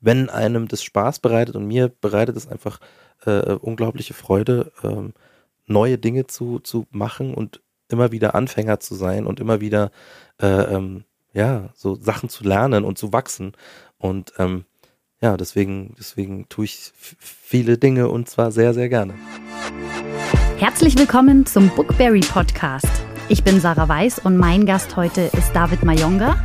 wenn einem das Spaß bereitet und mir bereitet es einfach äh, unglaubliche Freude, ähm, neue Dinge zu, zu machen und immer wieder Anfänger zu sein und immer wieder äh, ähm, ja so Sachen zu lernen und zu wachsen und ähm, ja deswegen deswegen tue ich viele Dinge und zwar sehr sehr gerne. Herzlich willkommen zum Bookberry Podcast. Ich bin Sarah Weiß und mein Gast heute ist David Mayonga.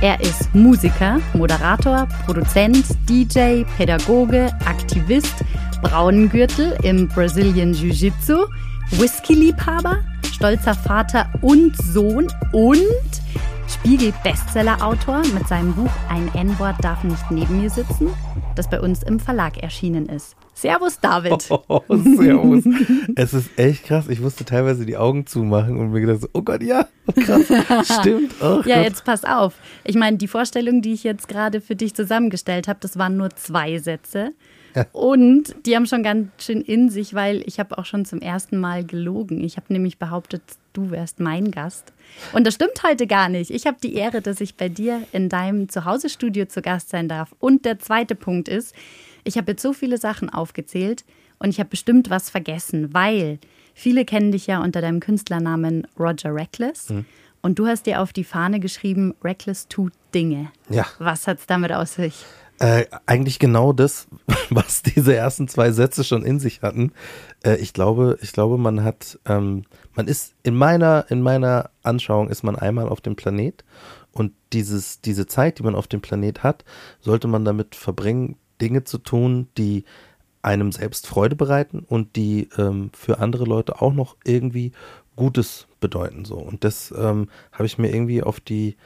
Er ist Musiker, Moderator, Produzent, DJ, Pädagoge, Aktivist, Braunengürtel im Brazilian Jiu-Jitsu, Whisky-Liebhaber, stolzer Vater und Sohn und Spiegel-Bestseller-Autor mit seinem Buch Ein N-Wort darf nicht neben mir sitzen, das bei uns im Verlag erschienen ist. Servus, David. Oh, servus. es ist echt krass. Ich musste teilweise die Augen zumachen und mir gedacht, so, oh Gott, ja, krass. Stimmt. Oh ja, Gott. jetzt pass auf. Ich meine, die Vorstellung, die ich jetzt gerade für dich zusammengestellt habe, das waren nur zwei Sätze. Und die haben schon ganz schön in sich, weil ich habe auch schon zum ersten Mal gelogen. Ich habe nämlich behauptet, du wärst mein Gast. Und das stimmt heute gar nicht. Ich habe die Ehre, dass ich bei dir in deinem Zuhause-Studio zu Gast sein darf. Und der zweite Punkt ist, ich habe jetzt so viele Sachen aufgezählt und ich habe bestimmt was vergessen, weil viele kennen dich ja unter deinem Künstlernamen Roger Reckless. Mhm. Und du hast dir auf die Fahne geschrieben, Reckless tut Dinge. Ja. Was hat es damit aus sich? Äh, eigentlich genau das, was diese ersten zwei Sätze schon in sich hatten. Äh, ich glaube, ich glaube, man hat, ähm, man ist in meiner, in meiner Anschauung ist man einmal auf dem Planet und dieses, diese Zeit, die man auf dem Planet hat, sollte man damit verbringen, Dinge zu tun, die einem selbst Freude bereiten und die ähm, für andere Leute auch noch irgendwie Gutes bedeuten. So. Und das ähm, habe ich mir irgendwie auf die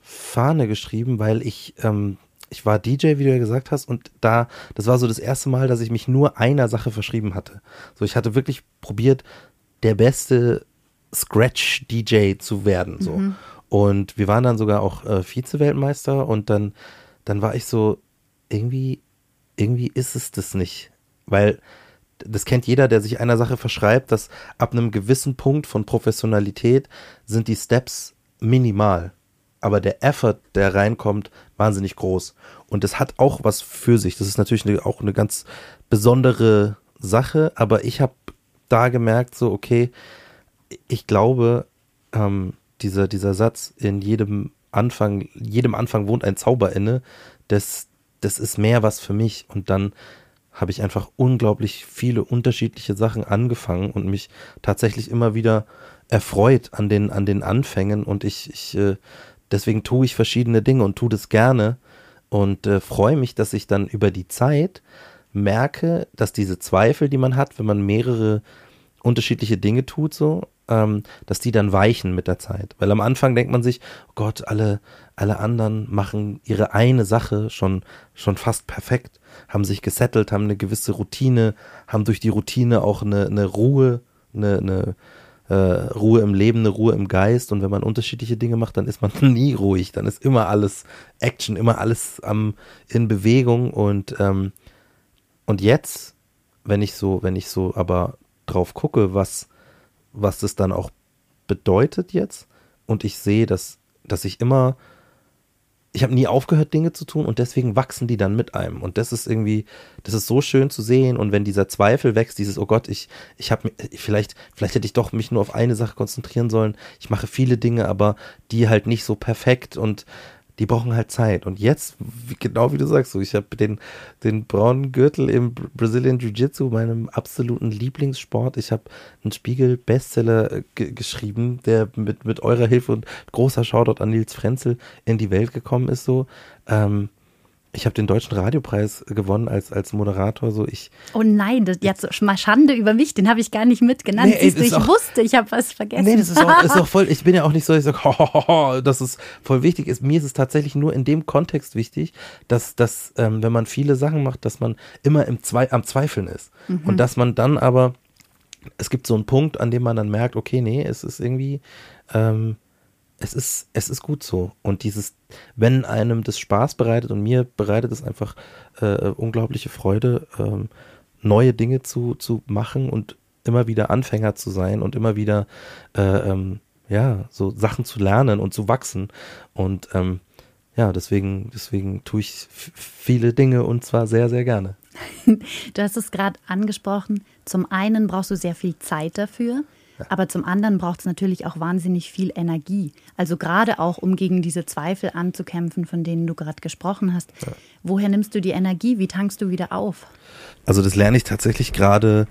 Fahne geschrieben, weil ich ähm, ich war DJ, wie du ja gesagt hast, und da, das war so das erste Mal, dass ich mich nur einer Sache verschrieben hatte. So, ich hatte wirklich probiert, der beste Scratch-DJ zu werden. So. Mhm. Und wir waren dann sogar auch äh, Vize-Weltmeister und dann, dann war ich so, irgendwie, irgendwie ist es das nicht. Weil das kennt jeder, der sich einer Sache verschreibt, dass ab einem gewissen Punkt von Professionalität sind die Steps minimal aber der Effort, der reinkommt, wahnsinnig groß. Und das hat auch was für sich. Das ist natürlich eine, auch eine ganz besondere Sache, aber ich habe da gemerkt, so, okay, ich glaube, ähm, dieser, dieser Satz in jedem Anfang, jedem Anfang wohnt ein Zauber inne, das, das ist mehr was für mich. Und dann habe ich einfach unglaublich viele unterschiedliche Sachen angefangen und mich tatsächlich immer wieder erfreut an den, an den Anfängen. Und ich, ich äh, Deswegen tue ich verschiedene Dinge und tue das gerne und äh, freue mich, dass ich dann über die Zeit merke, dass diese Zweifel, die man hat, wenn man mehrere unterschiedliche Dinge tut, so, ähm, dass die dann weichen mit der Zeit. Weil am Anfang denkt man sich, oh Gott, alle, alle anderen machen ihre eine Sache schon, schon fast perfekt, haben sich gesettelt, haben eine gewisse Routine, haben durch die Routine auch eine, eine Ruhe, eine, eine, äh, Ruhe im Leben, eine Ruhe im Geist. Und wenn man unterschiedliche Dinge macht, dann ist man nie ruhig. Dann ist immer alles Action, immer alles am, in Bewegung. Und, ähm, und jetzt, wenn ich so, wenn ich so aber drauf gucke, was, was das dann auch bedeutet jetzt, und ich sehe, dass, dass ich immer ich habe nie aufgehört, Dinge zu tun und deswegen wachsen die dann mit einem. Und das ist irgendwie, das ist so schön zu sehen. Und wenn dieser Zweifel wächst, dieses, oh Gott, ich, ich habe vielleicht, vielleicht hätte ich doch mich nur auf eine Sache konzentrieren sollen. Ich mache viele Dinge, aber die halt nicht so perfekt und die brauchen halt Zeit. Und jetzt, genau wie du sagst, so, ich habe den, den braunen Gürtel im Brazilian Jiu-Jitsu, meinem absoluten Lieblingssport. Ich habe einen Spiegel-Bestseller äh, geschrieben, der mit, mit eurer Hilfe und großer Shoutout an Nils Frenzel in die Welt gekommen ist. So. Ähm, ich habe den deutschen Radiopreis gewonnen als, als Moderator. So ich. Oh nein, das, jetzt mal Schande über mich, den habe ich gar nicht mitgenannt. Nee, Siehst du, ich auch, wusste, ich habe was vergessen. Nee, das ist auch, ist auch voll, ich bin ja auch nicht so, ich sage, ho, dass es voll wichtig ist. Mir ist es tatsächlich nur in dem Kontext wichtig, dass, dass ähm, wenn man viele Sachen macht, dass man immer im Zwe am Zweifeln ist. Mhm. Und dass man dann aber, es gibt so einen Punkt, an dem man dann merkt, okay, nee, es ist irgendwie, ähm, es ist, es ist gut so. Und dieses, wenn einem das Spaß bereitet und mir bereitet es einfach äh, unglaubliche Freude, ähm, neue Dinge zu, zu machen und immer wieder Anfänger zu sein und immer wieder äh, ähm, ja, so Sachen zu lernen und zu wachsen. Und ähm, ja, deswegen, deswegen tue ich viele Dinge und zwar sehr, sehr gerne. Du hast es gerade angesprochen. Zum einen brauchst du sehr viel Zeit dafür. Aber zum anderen braucht es natürlich auch wahnsinnig viel Energie. Also gerade auch, um gegen diese Zweifel anzukämpfen, von denen du gerade gesprochen hast. Ja. Woher nimmst du die Energie? Wie tankst du wieder auf? Also das lerne ich tatsächlich gerade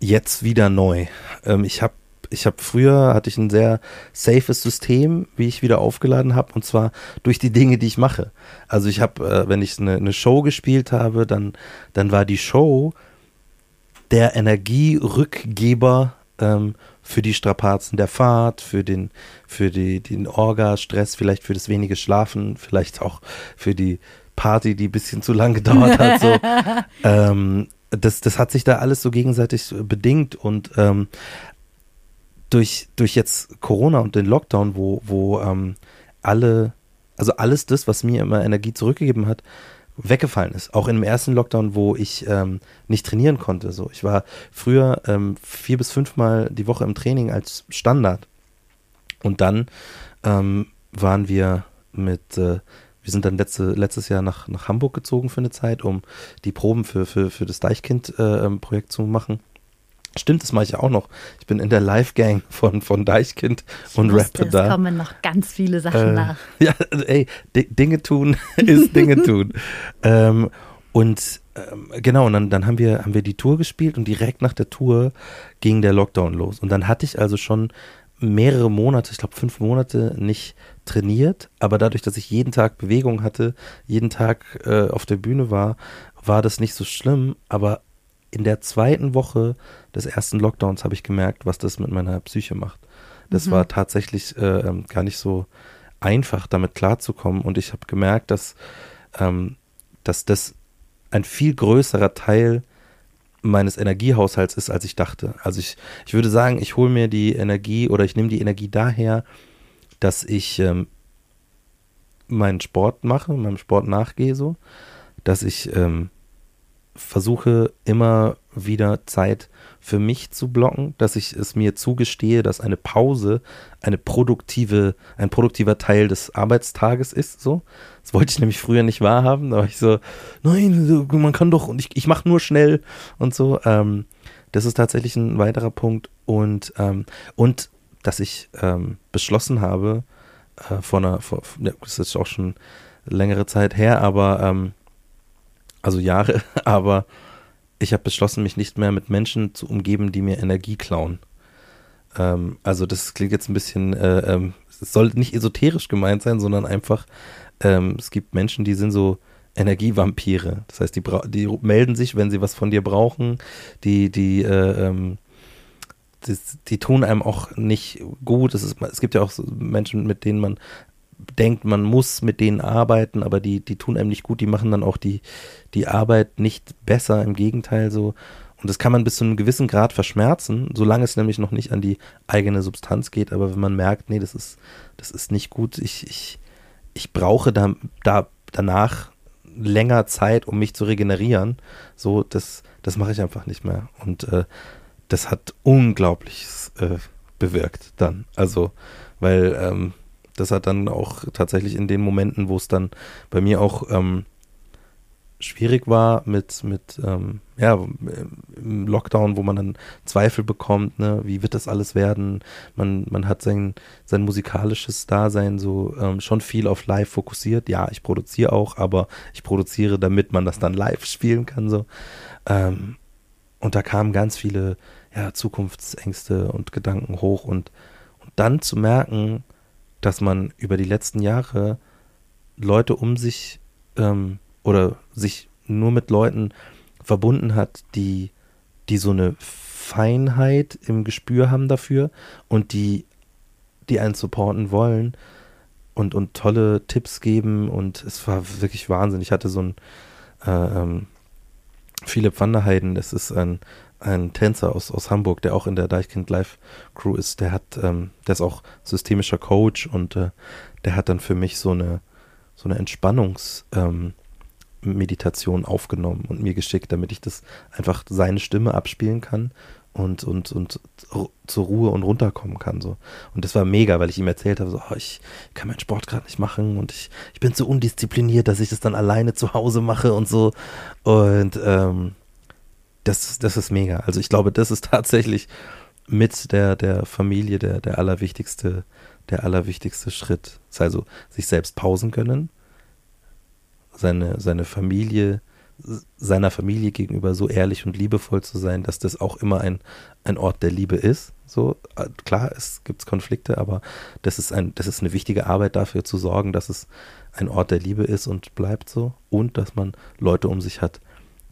jetzt wieder neu. Ähm, ich habe ich habe früher hatte ich ein sehr safes System, wie ich wieder aufgeladen habe, und zwar durch die Dinge, die ich mache. Also ich habe, äh, wenn ich eine, eine Show gespielt habe, dann, dann war die Show der Energierückgeber ähm, für die Strapazen der Fahrt, für den, für die, den Orga-Stress, vielleicht für das wenige Schlafen, vielleicht auch für die Party, die ein bisschen zu lang gedauert hat. So. ähm, das, das hat sich da alles so gegenseitig bedingt und ähm, durch, durch jetzt Corona und den Lockdown, wo, wo ähm, alle, also alles das, was mir immer Energie zurückgegeben hat, weggefallen ist. Auch im ersten Lockdown, wo ich ähm, nicht trainieren konnte. So, ich war früher ähm, vier bis fünfmal die Woche im Training als Standard. Und dann ähm, waren wir mit, äh, wir sind dann letzte, letztes Jahr nach, nach Hamburg gezogen für eine Zeit, um die Proben für, für, für das Deichkind-Projekt äh, zu machen. Stimmt, das mache ich auch noch. Ich bin in der Live-Gang von, von Deichkind ich und rappe da. Es kommen noch ganz viele Sachen äh, nach. Ja, ey, Dinge tun ist Dinge tun. ähm, und ähm, genau, und dann, dann haben, wir, haben wir die Tour gespielt und direkt nach der Tour ging der Lockdown los. Und dann hatte ich also schon mehrere Monate, ich glaube fünf Monate nicht trainiert, aber dadurch, dass ich jeden Tag Bewegung hatte, jeden Tag äh, auf der Bühne war, war das nicht so schlimm, aber in der zweiten Woche des ersten Lockdowns habe ich gemerkt, was das mit meiner Psyche macht. Das mhm. war tatsächlich äh, ähm, gar nicht so einfach, damit klarzukommen. Und ich habe gemerkt, dass, ähm, dass das ein viel größerer Teil meines Energiehaushalts ist, als ich dachte. Also ich, ich würde sagen, ich hole mir die Energie oder ich nehme die Energie daher, dass ich ähm, meinen Sport mache, meinem Sport nachgehe so, dass ich ähm, versuche immer wieder Zeit für mich zu blocken, dass ich es mir zugestehe, dass eine Pause eine produktive, ein produktiver Teil des Arbeitstages ist. So, das wollte ich nämlich früher nicht wahrhaben. Da war ich so, nein, man kann doch und ich, ich mache nur schnell und so. Ähm, das ist tatsächlich ein weiterer Punkt und ähm, und dass ich ähm, beschlossen habe äh, vor einer, vor, das ist auch schon längere Zeit her, aber ähm, also Jahre, aber ich habe beschlossen, mich nicht mehr mit Menschen zu umgeben, die mir Energie klauen. Ähm, also das klingt jetzt ein bisschen, äh, ähm, es soll nicht esoterisch gemeint sein, sondern einfach, ähm, es gibt Menschen, die sind so Energievampire. Das heißt, die, die melden sich, wenn sie was von dir brauchen, die, die, äh, ähm, die, die, tun einem auch nicht gut. Es, ist, es gibt ja auch so Menschen, mit denen man denkt, man muss mit denen arbeiten, aber die, die tun einem nicht gut, die machen dann auch die, die Arbeit nicht besser, im Gegenteil so. Und das kann man bis zu einem gewissen Grad verschmerzen, solange es nämlich noch nicht an die eigene Substanz geht. Aber wenn man merkt, nee, das ist, das ist nicht gut, ich, ich, ich brauche da, da danach länger Zeit, um mich zu regenerieren, so, das, das mache ich einfach nicht mehr. Und äh, das hat Unglaubliches äh, bewirkt dann. Also, weil ähm, das hat dann auch tatsächlich in den Momenten, wo es dann bei mir auch ähm, schwierig war mit, mit ähm, ja, im Lockdown, wo man dann Zweifel bekommt, ne, wie wird das alles werden? Man, man hat sein, sein musikalisches Dasein so ähm, schon viel auf live fokussiert. Ja, ich produziere auch, aber ich produziere, damit man das dann live spielen kann. So. Ähm, und da kamen ganz viele ja, Zukunftsängste und Gedanken hoch und, und dann zu merken, dass man über die letzten Jahre Leute um sich ähm, oder sich nur mit Leuten verbunden hat, die, die so eine Feinheit im Gespür haben dafür und die, die einen supporten wollen und, und tolle Tipps geben und es war wirklich Wahnsinn. Ich hatte so ein äh, ähm, Philipp Heiden, das ist ein, ein Tänzer aus, aus Hamburg, der auch in der Deichkind Live Crew ist, der hat, ähm, der ist auch systemischer Coach und äh, der hat dann für mich so eine, so eine Entspannungsmethode Meditation aufgenommen und mir geschickt, damit ich das einfach seine Stimme abspielen kann und, und, und zur Ruhe und runterkommen kann. So. Und das war mega, weil ich ihm erzählt habe, so, oh, ich kann meinen Sport gerade nicht machen und ich, ich bin so undiszipliniert, dass ich das dann alleine zu Hause mache und so. Und ähm, das, das ist mega. Also ich glaube, das ist tatsächlich mit der, der Familie der, der allerwichtigste, der allerwichtigste Schritt. Also sich selbst pausen können, seine, seine Familie seiner Familie gegenüber so ehrlich und liebevoll zu sein, dass das auch immer ein, ein Ort der Liebe ist. So, klar, es gibt Konflikte, aber das ist ein, das ist eine wichtige Arbeit dafür zu sorgen, dass es ein Ort der Liebe ist und bleibt so. Und dass man Leute um sich hat,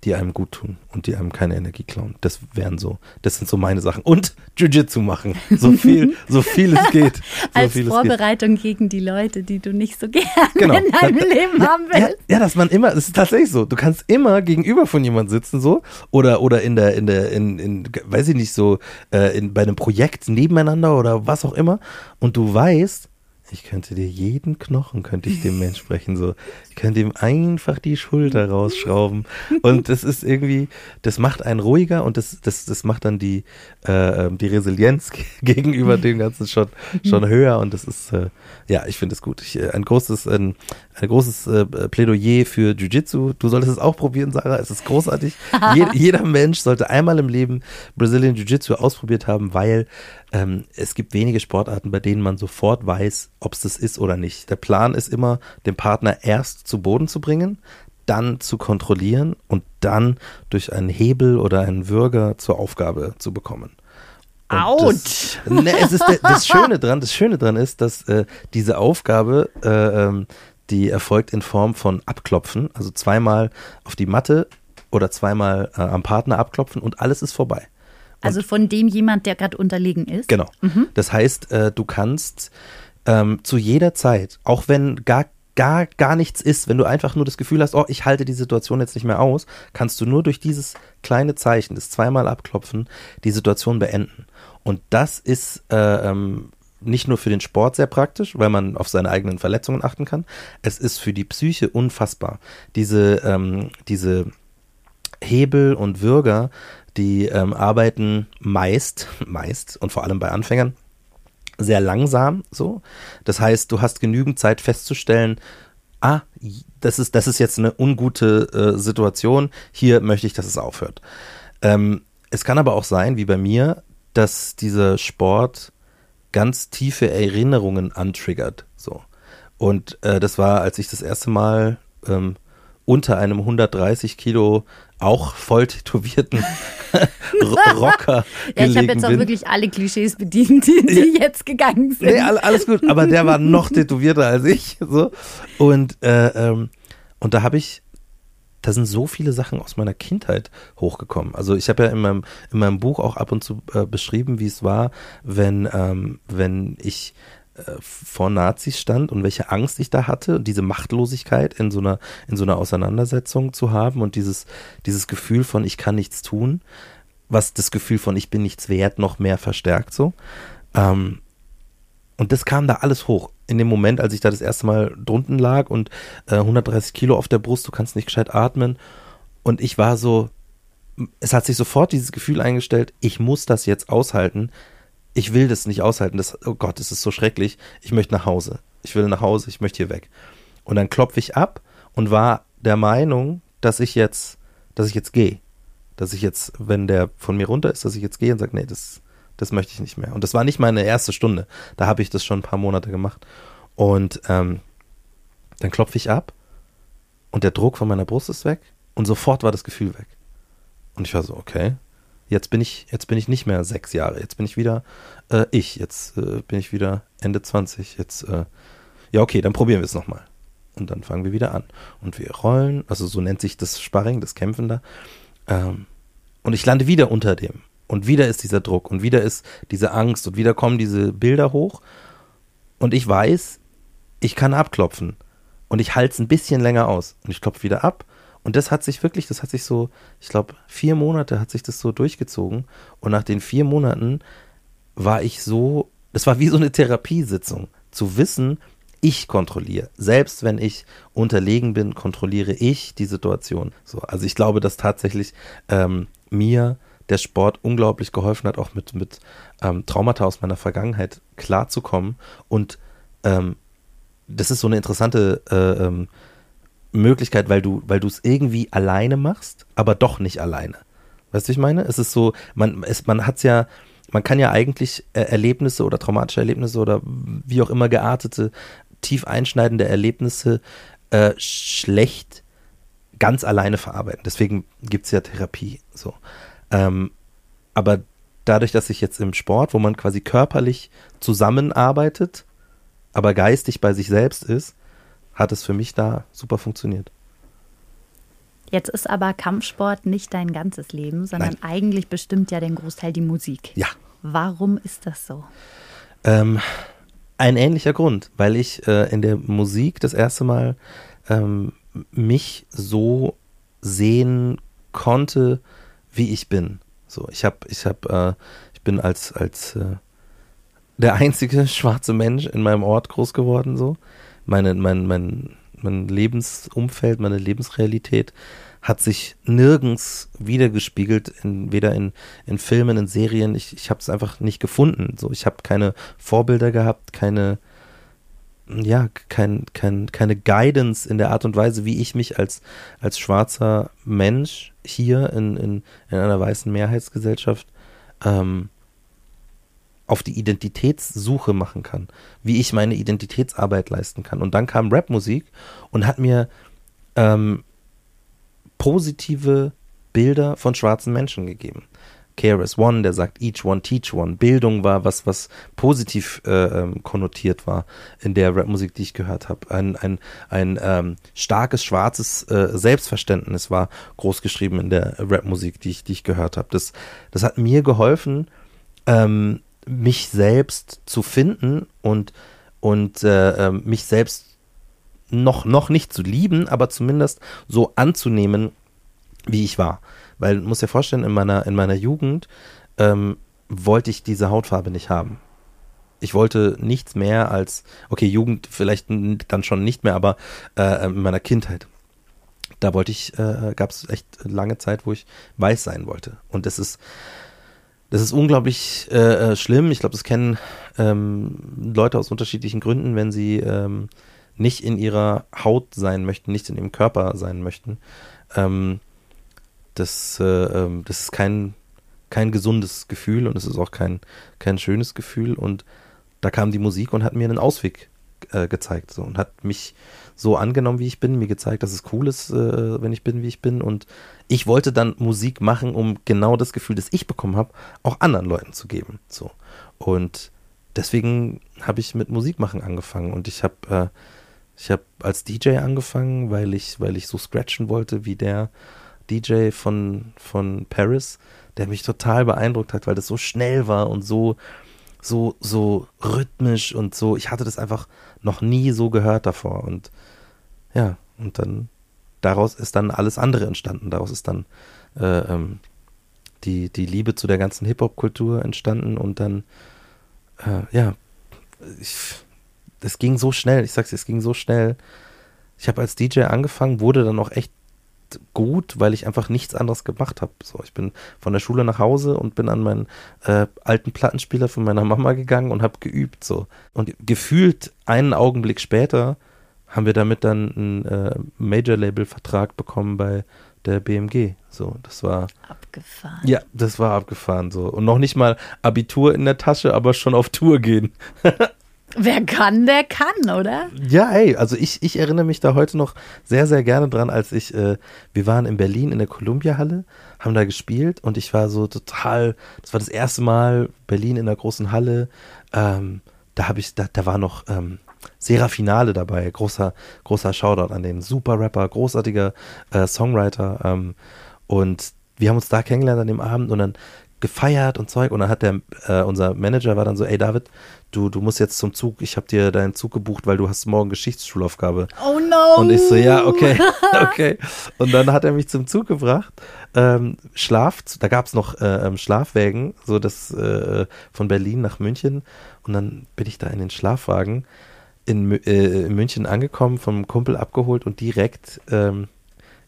die einem gut tun und die einem keine Energie klauen. Das wären so, das sind so meine Sachen. Und Jiu-Jitsu machen. So viel, so viel es geht. So Als Vorbereitung geht. gegen die Leute, die du nicht so gerne genau. in deinem ja, Leben ja, haben willst. Ja, ja, dass man immer, es ist tatsächlich so. Du kannst immer gegenüber von jemandem sitzen, so. Oder, oder in der, in der, in, in weiß ich nicht, so, äh, in, bei einem Projekt nebeneinander oder was auch immer. Und du weißt, ich könnte dir jeden Knochen, könnte ich dem Mensch sprechen, so. Ich könnte ihm einfach die Schulter rausschrauben. Und das ist irgendwie, das macht einen ruhiger und das, das, das macht dann die, äh, ähm, die Resilienz gegenüber dem Ganzen schon, schon höher. Und das ist, äh, ja, ich finde es gut. Ich, äh, ein großes, ein, ein großes äh, Plädoyer für Jiu-Jitsu. Du solltest es auch probieren, Sarah. Es ist großartig. Je, jeder Mensch sollte einmal im Leben Brazilian Jiu-Jitsu ausprobiert haben, weil ähm, es gibt wenige Sportarten, bei denen man sofort weiß, ob es das ist oder nicht. Der Plan ist immer, den Partner erst zu Boden zu bringen, dann zu kontrollieren und dann durch einen Hebel oder einen Würger zur Aufgabe zu bekommen. Autsch! Das, ne, es ist das Schöne dran, das Schöne dran ist, dass äh, diese Aufgabe, äh, ähm, die erfolgt in Form von Abklopfen, also zweimal auf die Matte oder zweimal äh, am Partner abklopfen und alles ist vorbei. Also von dem jemand, der gerade unterlegen ist. Genau. Mhm. Das heißt, äh, du kannst ähm, zu jeder Zeit, auch wenn gar gar gar nichts ist, wenn du einfach nur das Gefühl hast, oh, ich halte die Situation jetzt nicht mehr aus, kannst du nur durch dieses kleine Zeichen, das zweimal abklopfen, die Situation beenden. Und das ist äh, ähm, nicht nur für den Sport sehr praktisch, weil man auf seine eigenen Verletzungen achten kann. Es ist für die Psyche unfassbar. Diese, ähm, diese Hebel und Würger die ähm, arbeiten meist, meist und vor allem bei Anfängern sehr langsam so. Das heißt, du hast genügend Zeit festzustellen, ah, das ist, das ist jetzt eine ungute äh, Situation, hier möchte ich, dass es aufhört. Ähm, es kann aber auch sein, wie bei mir, dass dieser Sport ganz tiefe Erinnerungen antriggert. So. Und äh, das war, als ich das erste Mal ähm, unter einem 130 Kilo auch voll tätowierten Rocker. ja, ich habe jetzt auch bin. wirklich alle Klischees bedient, die, die ja. jetzt gegangen sind. Nee, alles gut, aber der war noch tätowierter als ich. So. Und, äh, ähm, und da habe ich, da sind so viele Sachen aus meiner Kindheit hochgekommen. Also ich habe ja in meinem, in meinem Buch auch ab und zu äh, beschrieben, wie es war, wenn, ähm, wenn ich vor Nazis stand und welche Angst ich da hatte diese Machtlosigkeit in so einer in so einer Auseinandersetzung zu haben und dieses dieses Gefühl von ich kann nichts tun, was das Gefühl von ich bin nichts wert noch mehr verstärkt so. Ähm, und das kam da alles hoch in dem Moment, als ich da das erste Mal drunten lag und äh, 130 Kilo auf der Brust, du kannst nicht gescheit atmen und ich war so, es hat sich sofort dieses Gefühl eingestellt, ich muss das jetzt aushalten, ich will das nicht aushalten. Das, oh Gott, das ist so schrecklich. Ich möchte nach Hause. Ich will nach Hause, ich möchte hier weg. Und dann klopfe ich ab und war der Meinung, dass ich jetzt, dass ich jetzt gehe. Dass ich jetzt, wenn der von mir runter ist, dass ich jetzt gehe und sage, nee, das, das möchte ich nicht mehr. Und das war nicht meine erste Stunde. Da habe ich das schon ein paar Monate gemacht. Und ähm, dann klopfe ich ab und der Druck von meiner Brust ist weg und sofort war das Gefühl weg. Und ich war so, okay, Jetzt bin ich, jetzt bin ich nicht mehr sechs Jahre. Jetzt bin ich wieder äh, ich. Jetzt äh, bin ich wieder Ende 20. Jetzt, äh, ja, okay, dann probieren wir es nochmal. Und dann fangen wir wieder an. Und wir rollen, also so nennt sich das Sparring, das Kämpfen da. Ähm, und ich lande wieder unter dem. Und wieder ist dieser Druck und wieder ist diese Angst und wieder kommen diese Bilder hoch. Und ich weiß, ich kann abklopfen. Und ich halte es ein bisschen länger aus. Und ich klopfe wieder ab und das hat sich wirklich, das hat sich so, ich glaube, vier Monate hat sich das so durchgezogen. Und nach den vier Monaten war ich so, es war wie so eine Therapiesitzung, zu wissen, ich kontrolliere. Selbst wenn ich unterlegen bin, kontrolliere ich die Situation. So, also ich glaube, dass tatsächlich ähm, mir der Sport unglaublich geholfen hat, auch mit, mit ähm, Traumata aus meiner Vergangenheit klarzukommen. Und ähm, das ist so eine interessante äh, ähm, Möglichkeit, weil du, weil du es irgendwie alleine machst, aber doch nicht alleine. Weißt du, ich meine? Es ist so, man, es, man hat es ja, man kann ja eigentlich äh, Erlebnisse oder traumatische Erlebnisse oder wie auch immer geartete, tief einschneidende Erlebnisse äh, schlecht ganz alleine verarbeiten. Deswegen gibt es ja Therapie. So. Ähm, aber dadurch, dass ich jetzt im Sport, wo man quasi körperlich zusammenarbeitet, aber geistig bei sich selbst ist, hat es für mich da super funktioniert. Jetzt ist aber Kampfsport nicht dein ganzes Leben, sondern Nein. eigentlich bestimmt ja den Großteil die Musik. Ja. Warum ist das so? Ähm, ein ähnlicher Grund, weil ich äh, in der Musik das erste Mal ähm, mich so sehen konnte, wie ich bin. So, ich habe, ich habe, äh, ich bin als als äh, der einzige schwarze Mensch in meinem Ort groß geworden. So, meine, mein, mein, mein Lebensumfeld, meine Lebensrealität hat sich nirgends wiedergespiegelt, in, weder in, in Filmen, in Serien. Ich, ich habe es einfach nicht gefunden. So, ich habe keine Vorbilder gehabt, keine, ja, kein, kein, keine Guidance in der Art und Weise, wie ich mich als, als schwarzer Mensch hier in, in, in einer weißen Mehrheitsgesellschaft ähm, auf die Identitätssuche machen kann, wie ich meine Identitätsarbeit leisten kann. Und dann kam Rapmusik und hat mir ähm, positive Bilder von schwarzen Menschen gegeben. KRS One, der sagt Each One Teach One. Bildung war was, was positiv äh, ähm, konnotiert war in der Rapmusik, die ich gehört habe. Ein, ein, ein ähm, starkes schwarzes äh, Selbstverständnis war großgeschrieben in der Rapmusik, die ich, die ich gehört habe. Das, das hat mir geholfen, ähm, mich selbst zu finden und, und äh, ähm, mich selbst noch, noch nicht zu lieben, aber zumindest so anzunehmen, wie ich war. Weil, muss dir vorstellen, in meiner, in meiner Jugend ähm, wollte ich diese Hautfarbe nicht haben. Ich wollte nichts mehr als, okay, Jugend vielleicht dann schon nicht mehr, aber äh, in meiner Kindheit. Da wollte ich, äh, gab es echt lange Zeit, wo ich weiß sein wollte. Und das ist, das ist unglaublich äh, äh, schlimm. Ich glaube, das kennen ähm, Leute aus unterschiedlichen Gründen, wenn sie ähm, nicht in ihrer Haut sein möchten, nicht in ihrem Körper sein möchten. Ähm, das, äh, ähm, das ist kein, kein gesundes Gefühl und es ist auch kein, kein schönes Gefühl. Und da kam die Musik und hat mir einen Ausweg äh, gezeigt so, und hat mich so angenommen, wie ich bin, mir gezeigt, dass es cool ist, äh, wenn ich bin, wie ich bin. Und ich wollte dann Musik machen, um genau das Gefühl, das ich bekommen habe, auch anderen Leuten zu geben. So. Und deswegen habe ich mit Musik machen angefangen und ich habe äh, ich habe als DJ angefangen, weil ich, weil ich so scratchen wollte wie der DJ von, von Paris, der mich total beeindruckt hat, weil das so schnell war und so, so, so rhythmisch und so. Ich hatte das einfach noch nie so gehört davor. Und ja, und dann daraus ist dann alles andere entstanden. Daraus ist dann äh, ähm, die, die Liebe zu der ganzen Hip-Hop-Kultur entstanden und dann, äh, ja, ich, es ging so schnell, ich sag's es ging so schnell. Ich habe als DJ angefangen, wurde dann auch echt gut, weil ich einfach nichts anderes gemacht habe. So, ich bin von der Schule nach Hause und bin an meinen äh, alten Plattenspieler von meiner Mama gegangen und habe geübt. So und gefühlt einen Augenblick später haben wir damit dann einen äh, Major-Label-Vertrag bekommen bei der BMG. So, das war abgefahren. Ja, das war abgefahren so und noch nicht mal Abitur in der Tasche, aber schon auf Tour gehen. Wer kann, der kann, oder? Ja, ey, also ich, ich erinnere mich da heute noch sehr, sehr gerne dran, als ich, äh, wir waren in Berlin in der Columbia-Halle, haben da gespielt und ich war so total, das war das erste Mal Berlin in der großen Halle, ähm, da habe ich, da, da war noch ähm, Serafinale dabei, großer, großer Shoutout an den super Rapper, großartiger äh, Songwriter ähm, und wir haben uns da kennengelernt an dem Abend und dann gefeiert und Zeug und dann hat der, äh, unser Manager war dann so, ey David, du, du musst jetzt zum Zug, ich habe dir deinen Zug gebucht, weil du hast morgen Geschichtsschulaufgabe. Oh no! Und ich so, ja, okay, okay. Und dann hat er mich zum Zug gebracht, ähm, Schlaf, da gab es noch äh, ähm, Schlafwägen, so das äh, von Berlin nach München und dann bin ich da in den Schlafwagen. in, äh, in München angekommen, vom Kumpel abgeholt und direkt ähm,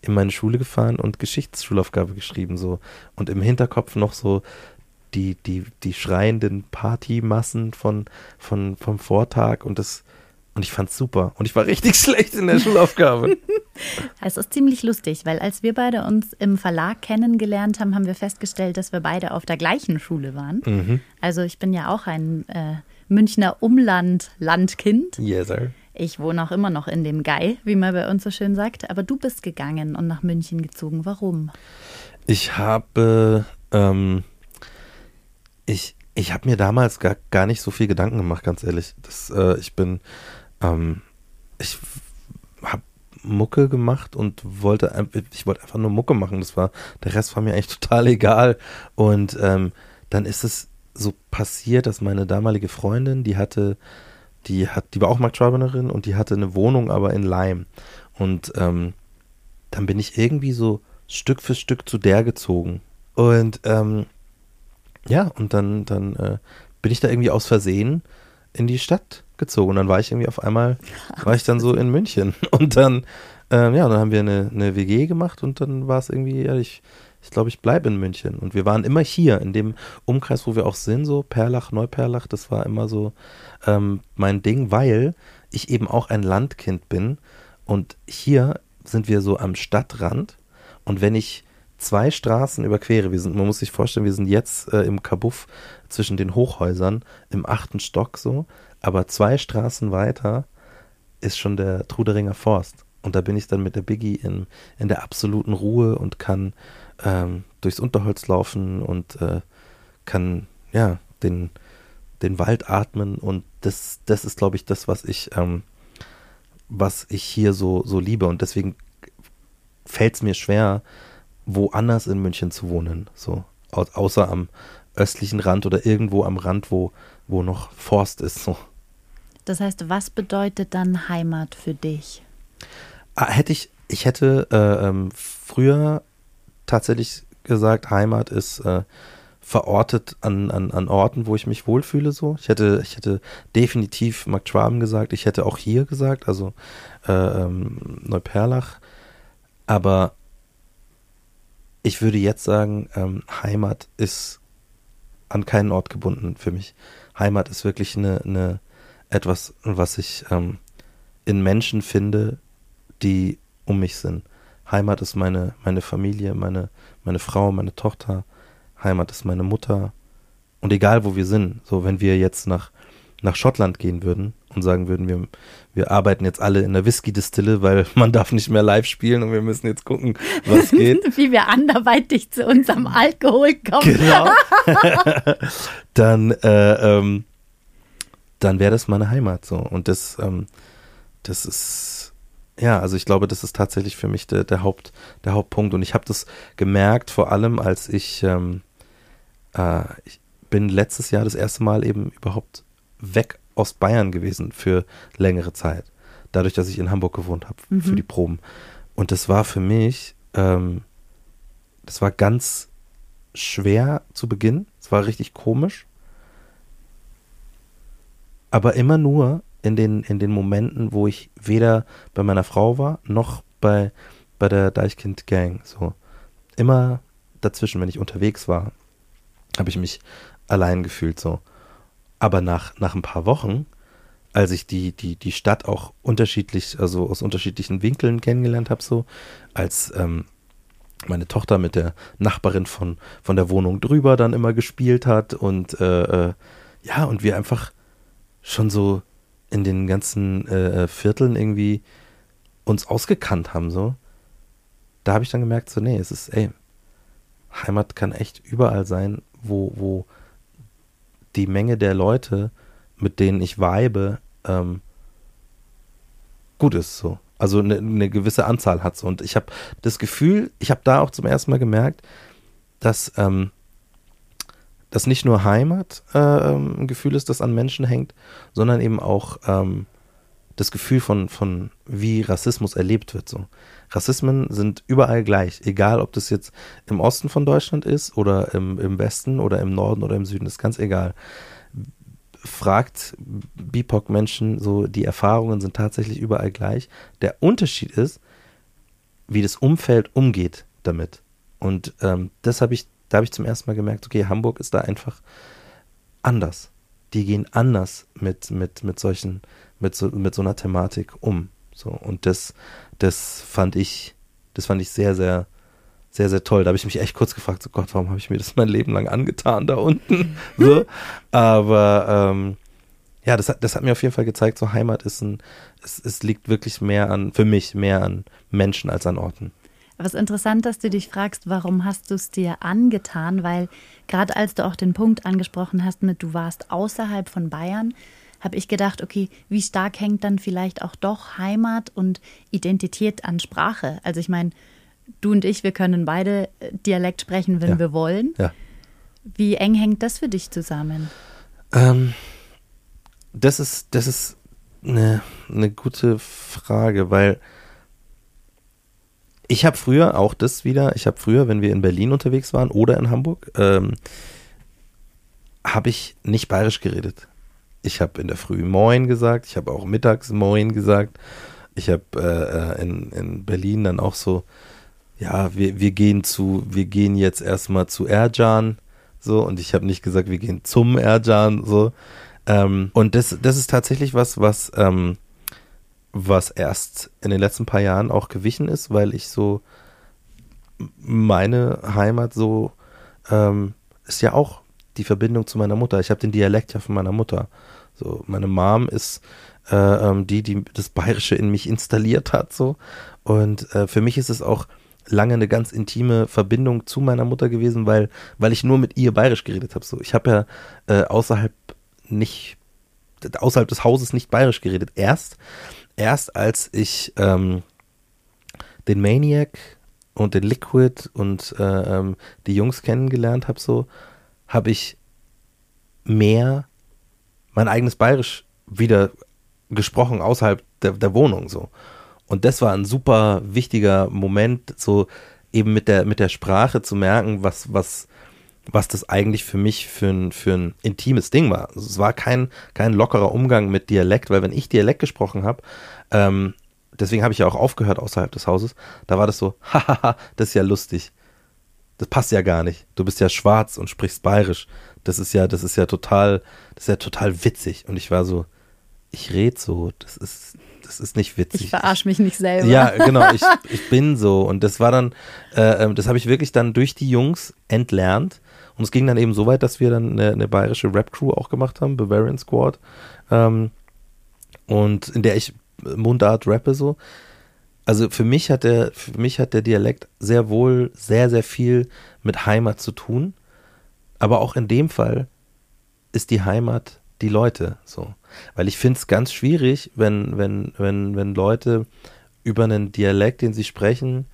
in meine Schule gefahren und Geschichtsschulaufgabe geschrieben so und im Hinterkopf noch so die die die schreienden Partymassen von von vom Vortag und das und ich fand's super und ich war richtig schlecht in der Schulaufgabe. Es ist ziemlich lustig, weil als wir beide uns im Verlag kennengelernt haben, haben wir festgestellt, dass wir beide auf der gleichen Schule waren. Mhm. Also ich bin ja auch ein äh, Münchner Umland-Landkind. Yes, sir. Ich wohne auch immer noch in dem Gei, wie man bei uns so schön sagt. Aber du bist gegangen und nach München gezogen. Warum? Ich habe, ähm, ich, ich habe mir damals gar, gar nicht so viel Gedanken gemacht, ganz ehrlich. Das, äh, ich bin, ähm, ich habe Mucke gemacht und wollte, ich wollte einfach nur Mucke machen. Das war, der Rest war mir eigentlich total egal. Und ähm, dann ist es so passiert, dass meine damalige Freundin, die hatte, die hat, die war auch Marktschreiberin und die hatte eine Wohnung, aber in Leim. Und ähm, dann bin ich irgendwie so Stück für Stück zu der gezogen. Und ähm, ja, und dann, dann äh, bin ich da irgendwie aus Versehen in die Stadt gezogen. Und dann war ich irgendwie auf einmal, war ich dann so in München. Und dann, ähm, ja, dann haben wir eine, eine WG gemacht und dann war es irgendwie, ja, ich, ich glaube, ich bleibe in München. Und wir waren immer hier, in dem Umkreis, wo wir auch sind, so Perlach, Neuperlach, das war immer so ähm, mein Ding, weil ich eben auch ein Landkind bin. Und hier sind wir so am Stadtrand. Und wenn ich zwei Straßen überquere, wir sind, man muss sich vorstellen, wir sind jetzt äh, im Kabuff zwischen den Hochhäusern im achten Stock so, aber zwei Straßen weiter ist schon der Truderinger Forst. Und da bin ich dann mit der Biggie in, in der absoluten Ruhe und kann ähm, durchs Unterholz laufen und äh, kann, ja, den, den Wald atmen. Und das, das ist, glaube ich, das, was ich, ähm, was ich hier so, so liebe. Und deswegen fällt es mir schwer, woanders in München zu wohnen. So, au außer am östlichen Rand oder irgendwo am Rand, wo, wo noch Forst ist. So. Das heißt, was bedeutet dann Heimat für dich? Ah, hätte ich, ich hätte äh, ähm, früher tatsächlich gesagt, Heimat ist äh, verortet an, an, an Orten, wo ich mich wohlfühle. So. Ich hätte, ich hätte definitiv Mark Schwaben gesagt, ich hätte auch hier gesagt, also äh, ähm, Neuperlach. Aber ich würde jetzt sagen, ähm, Heimat ist an keinen Ort gebunden für mich. Heimat ist wirklich eine, eine etwas, was ich ähm, in Menschen finde, die um mich sind. Heimat ist meine, meine Familie, meine, meine Frau, meine Tochter. Heimat ist meine Mutter. Und egal, wo wir sind, so wenn wir jetzt nach, nach Schottland gehen würden und sagen würden, wir, wir arbeiten jetzt alle in der Whisky-Distille, weil man darf nicht mehr live spielen und wir müssen jetzt gucken, was geht. Wie wir anderweitig zu unserem Alkohol kommen. Genau. dann, äh, ähm, dann wäre das meine Heimat so. Und das, ähm, das ist, ja, also ich glaube, das ist tatsächlich für mich der, der, Haupt, der Hauptpunkt. Und ich habe das gemerkt, vor allem als ich, ähm, äh, ich bin letztes Jahr das erste Mal eben überhaupt weg aus Bayern gewesen für längere Zeit. Dadurch, dass ich in Hamburg gewohnt habe Mhm. für die Proben. Und das war für mich, ähm, das war ganz schwer zu Beginn. Es war richtig komisch. Aber immer nur in den, in den Momenten, wo ich weder bei meiner Frau war, noch bei, bei der Deichkind-Gang. So. Immer dazwischen, wenn ich unterwegs war, habe ich mich allein gefühlt so. Aber nach, nach ein paar Wochen, als ich die, die, die Stadt auch unterschiedlich, also aus unterschiedlichen Winkeln kennengelernt habe, so, als ähm, meine Tochter mit der Nachbarin von, von der Wohnung drüber dann immer gespielt hat und äh, äh, ja, und wir einfach schon so in den ganzen äh, Vierteln irgendwie uns ausgekannt haben, so. Da habe ich dann gemerkt, so, nee, es ist, ey, Heimat kann echt überall sein, wo, wo die Menge der Leute, mit denen ich weibe, ähm, gut ist, so. Also eine, eine gewisse Anzahl hat so. Und ich habe das Gefühl, ich habe da auch zum ersten Mal gemerkt, dass ähm, dass nicht nur Heimat äh, ein Gefühl ist, das an Menschen hängt, sondern eben auch ähm, das Gefühl von, von wie Rassismus erlebt wird. So. Rassismen sind überall gleich, egal ob das jetzt im Osten von Deutschland ist oder im, im Westen oder im Norden oder im Süden, ist ganz egal. fragt BIPOC-Menschen so, die Erfahrungen sind tatsächlich überall gleich. Der Unterschied ist, wie das Umfeld umgeht damit. Und ähm, das habe ich, da habe ich zum ersten Mal gemerkt, okay, Hamburg ist da einfach anders. Die gehen anders mit, mit, mit solchen, mit so, mit so einer Thematik um. So, und das, das fand ich, das fand ich sehr, sehr, sehr, sehr toll. Da habe ich mich echt kurz gefragt, so Gott, warum habe ich mir das mein Leben lang angetan da unten? so. Aber ähm, ja, das hat, das hat mir auf jeden Fall gezeigt, so Heimat ist ein, es, es liegt wirklich mehr an, für mich, mehr an Menschen als an Orten. Was interessant, dass du dich fragst, warum hast du es dir angetan? Weil gerade als du auch den Punkt angesprochen hast mit, du warst außerhalb von Bayern, habe ich gedacht, okay, wie stark hängt dann vielleicht auch doch Heimat und Identität an Sprache? Also ich meine, du und ich, wir können beide äh, Dialekt sprechen, wenn Ja. wir wollen. Ja. Wie eng hängt das für dich zusammen? Ähm, das ist, das ist eine, eine gute Frage, weil ich habe früher auch das wieder, ich habe früher, wenn wir in Berlin unterwegs waren oder in Hamburg, ähm, habe ich nicht bayerisch geredet. Ich habe in der Früh Moin gesagt, ich habe auch mittags Moin gesagt. Ich habe äh, äh, in, in Berlin dann auch so, ja, wir, wir gehen zu, wir gehen jetzt erstmal zu Erjan, so, und ich habe nicht gesagt, wir gehen zum Erjan, so. Ähm, und das, das ist tatsächlich was, was, ähm, was erst in den letzten paar Jahren auch gewichen ist, weil ich so meine Heimat so ähm, ist ja auch die Verbindung zu meiner Mutter. Ich habe den Dialekt ja von meiner Mutter. So, meine Mom ist äh, ähm, die, die das Bayerische in mich installiert hat, so. Und äh, für mich ist es auch lange eine ganz intime Verbindung zu meiner Mutter gewesen, weil, weil ich nur mit ihr bayerisch geredet habe. So, ich habe ja äh, außerhalb nicht, außerhalb des Hauses nicht bayerisch geredet. Erst, erst als ich ähm, den Maniac und den Liquid und äh, ähm, die Jungs kennengelernt habe, so, habe ich mehr mein eigenes Bayerisch wieder gesprochen außerhalb der, der Wohnung so. Und das war ein super wichtiger Moment, so eben mit der, mit der Sprache zu merken, was, was, was das eigentlich für mich für ein, für ein intimes Ding war. Also es war kein, kein lockerer Umgang mit Dialekt, weil wenn ich Dialekt gesprochen habe, ähm, deswegen habe ich ja auch aufgehört außerhalb des Hauses, da war das so, hahaha, das ist ja lustig. Das passt ja gar nicht. Du bist ja schwarz und sprichst bayerisch. Das ist ja, das ist ja total, das ist ja total witzig. Und ich war so, ich rede so, das ist, das ist nicht witzig. Ich verarsche mich nicht selber. Ja, genau, ich, ich bin so. Und das war dann, äh, ähm, das habe ich wirklich dann durch die Jungs entlernt. Und es ging dann eben so weit, dass wir dann eine, eine bayerische Rap-Crew auch gemacht haben, Bavarian Squad. Ähm, und in der ich Mundart rappe so. Also für mich hat der, für mich hat der Dialekt sehr wohl sehr, sehr viel mit Heimat zu tun. Aber auch in dem Fall ist die Heimat die Leute so. Weil ich finde es ganz schwierig, wenn, wenn, wenn, wenn Leute über einen Dialekt, den sie sprechen,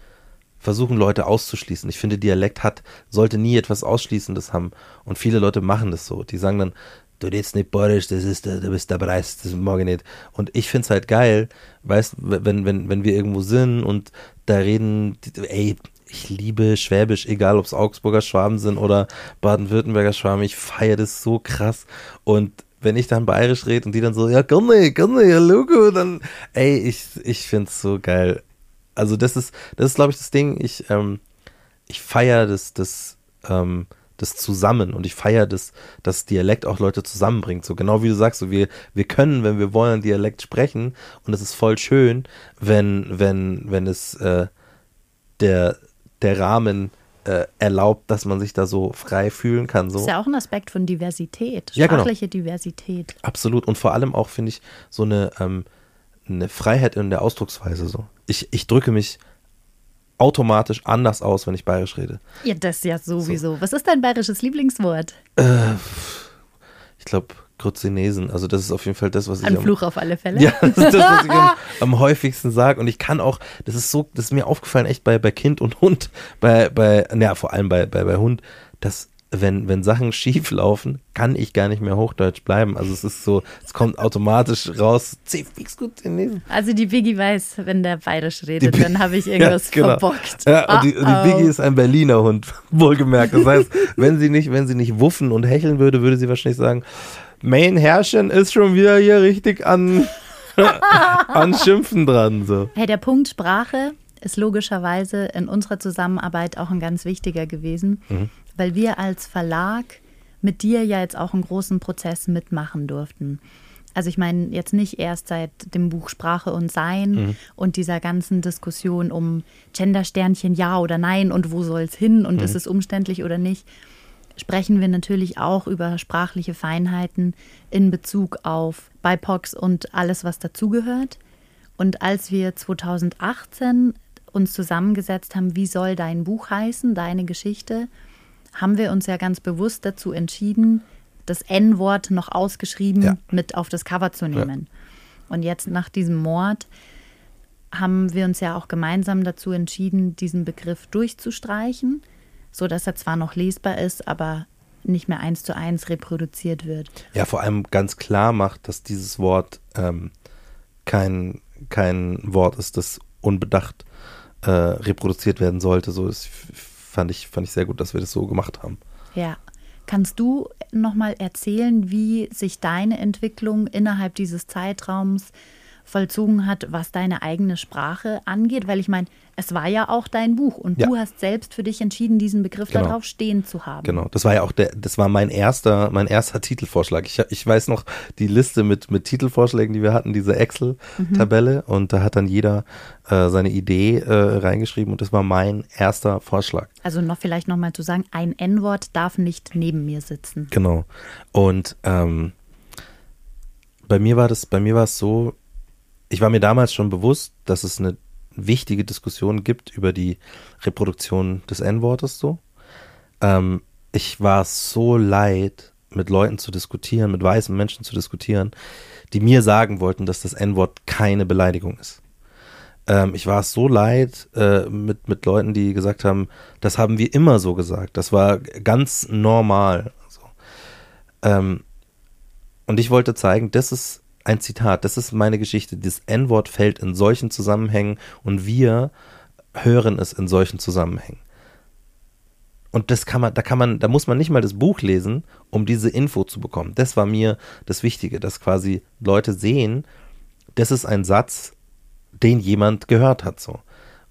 versuchen Leute auszuschließen. Ich finde, Dialekt hat, sollte nie etwas Ausschließendes haben. Und viele Leute machen das so. Die sagen dann, du redest nicht bayerisch, das ist, du bist der Preis, das mag ich nicht. Und ich finde es halt geil, weißt, wenn, wenn, wenn wir irgendwo sind und da reden, ey, ich liebe Schwäbisch, egal ob es Augsburger Schwaben sind oder Baden-Württemberger Schwaben, ich feiere das so krass. Und wenn ich dann bayerisch rede und die dann so, ja, gerne, gerne, ja, Logo, dann, ey, ich, ich finde es so geil. Also das ist, das ist, glaube ich, das Ding, ich, ähm, ich feiere das, das, ähm, das zusammen und ich feiere das, dass Dialekt auch Leute zusammenbringt. So genau wie du sagst, so wir, wir können, wenn wir wollen, Dialekt sprechen und es ist voll schön, wenn, wenn, wenn es äh, der, der Rahmen äh, erlaubt, dass man sich da so frei fühlen kann. So. Das ist ja auch ein Aspekt von Diversität, Ja, genau. sprachliche Diversität. Absolut. Und vor allem auch, finde ich, so eine, ähm, eine Freiheit in der Ausdrucksweise so. Ich, ich drücke mich automatisch anders aus, wenn ich bayerisch rede. Ja, das ja sowieso. Was ist dein bayerisches Lieblingswort? Äh, ich glaube, Grützinesen. Also das ist auf jeden Fall das, was ich Ein am, Fluch auf alle Fälle. Ja, das ist das, was ich am, am häufigsten sage. Und ich kann auch, das ist so, das ist mir aufgefallen, echt bei, bei Kind und Hund, bei, bei, naja, vor allem bei, bei, bei Hund, dass wenn, wenn Sachen schief laufen, kann ich gar nicht mehr Hochdeutsch bleiben. Also es ist so, es kommt automatisch raus. Gut. Also die Biggie weiß, wenn der bayerisch redet, dann habe ich irgendwas Ja, genau. verbockt. Ja, und die, und die Uh-oh. Biggie ist ein Berliner Hund, wohlgemerkt. Das heißt, wenn sie nicht, wenn sie nicht wuffen und hecheln würde, würde sie wahrscheinlich sagen, Main Herrchen ist schon wieder hier richtig an, an Schimpfen dran. So. Hey, der Punkt Sprache ist logischerweise in unserer Zusammenarbeit auch ein ganz wichtiger gewesen, mhm. Weil wir als Verlag mit dir ja jetzt auch einen großen Prozess mitmachen durften. Also ich meine jetzt nicht erst seit dem Buch Sprache und Sein mhm. und dieser ganzen Diskussion um Gendersternchen ja oder nein und wo soll es hin und mhm. ist es umständlich oder nicht, sprechen wir natürlich auch über sprachliche Feinheiten in Bezug auf BIPOX und alles, was dazugehört. Und als wir 2018 uns zusammengesetzt haben, wie soll dein Buch heißen, deine Geschichte, haben wir uns ja ganz bewusst dazu entschieden, das N-Wort noch ausgeschrieben ja. mit auf das Cover zu nehmen. Ja. Und jetzt nach diesem Mord haben wir uns ja auch gemeinsam dazu entschieden, diesen Begriff durchzustreichen, sodass er zwar noch lesbar ist, aber nicht mehr eins zu eins reproduziert wird. Ja, vor allem ganz klar macht, dass dieses Wort ähm, kein, kein Wort ist, das unbedacht äh, reproduziert werden sollte. So ist, fand, ich, fand ich sehr gut, dass wir das so gemacht haben. Ja. Kannst du nochmal erzählen, wie sich deine Entwicklung innerhalb dieses Zeitraums vollzogen hat, was deine eigene Sprache angeht? Weil ich meine, es war ja auch dein Buch und ja. du hast selbst für dich entschieden, diesen Begriff genau. darauf stehen zu haben. Genau, das war ja auch der, das war mein erster, mein erster Titelvorschlag. Ich, ich weiß noch die Liste mit, mit Titelvorschlägen, die wir hatten, diese Excel-Tabelle mhm. und da hat dann jeder äh, seine Idee äh, reingeschrieben und das war mein erster Vorschlag. Also noch vielleicht nochmal zu sagen, ein N-Wort darf nicht neben mir sitzen. Genau. Und ähm, bei mir war das, bei mir war es so, ich war mir damals schon bewusst, dass es eine wichtige Diskussion gibt über die Reproduktion des N-Wortes so. Ähm, ich war so leid, mit Leuten zu diskutieren, mit weißen Menschen zu diskutieren, die mir sagen wollten, dass das N-Wort keine Beleidigung ist. Ähm, ich war so leid äh, mit, mit Leuten, die gesagt haben, das haben wir immer so gesagt. Das war ganz normal. So. Ähm, und ich wollte zeigen, das ist ein Zitat, das ist meine Geschichte. Das N-Wort fällt in solchen Zusammenhängen und wir hören es in solchen Zusammenhängen. Und das kann man, da kann man, da muss man nicht mal das Buch lesen, um diese Info zu bekommen. Das war mir das Wichtige, dass quasi Leute sehen, das ist ein Satz, den jemand gehört hat, so.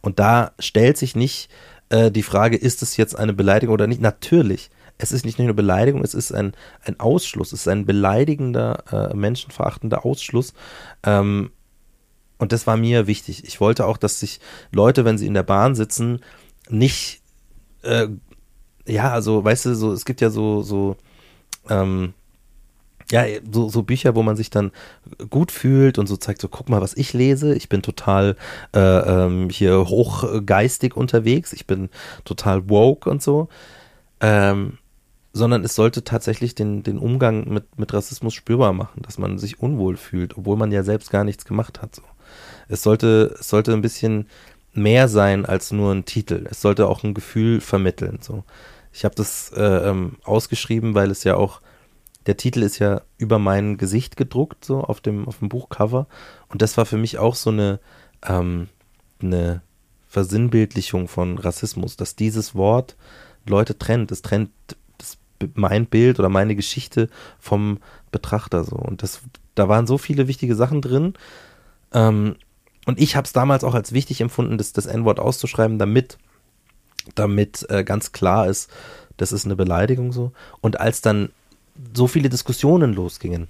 Und da stellt sich nicht äh, die Frage, ist es jetzt eine Beleidigung oder nicht? Natürlich es ist nicht nur eine Beleidigung, es ist ein, ein Ausschluss, es ist ein beleidigender, äh, menschenverachtender Ausschluss. Ähm, und das war mir wichtig. Ich wollte auch, dass sich Leute, wenn sie in der Bahn sitzen, nicht, äh, ja, also, weißt du, so, es gibt ja so, so, ähm, ja, so, so Bücher, wo man sich dann gut fühlt und so zeigt, so guck mal, was ich lese. Ich bin total äh, ähm, hier hochgeistig unterwegs. Ich bin total woke und so. Ähm, sondern es sollte tatsächlich den, den Umgang mit, mit Rassismus spürbar machen, dass man sich unwohl fühlt, obwohl man ja selbst gar nichts gemacht hat. So. Es, sollte, es sollte ein bisschen mehr sein als nur ein Titel. Es sollte auch ein Gefühl vermitteln. So. Ich habe das äh, ähm, ausgeschrieben, weil es ja auch, der Titel ist ja über mein Gesicht gedruckt, so auf dem, auf dem Buchcover. Und das war für mich auch so eine, ähm, eine Versinnbildlichung von Rassismus, dass dieses Wort Leute trennt. Es trennt mein Bild oder meine Geschichte vom Betrachter so. Und das, da waren so viele wichtige Sachen drin. Ähm, und ich habe es damals auch als wichtig empfunden, das, das N-Wort auszuschreiben, damit, damit äh, ganz klar ist, das ist eine Beleidigung so. Und als dann so viele Diskussionen losgingen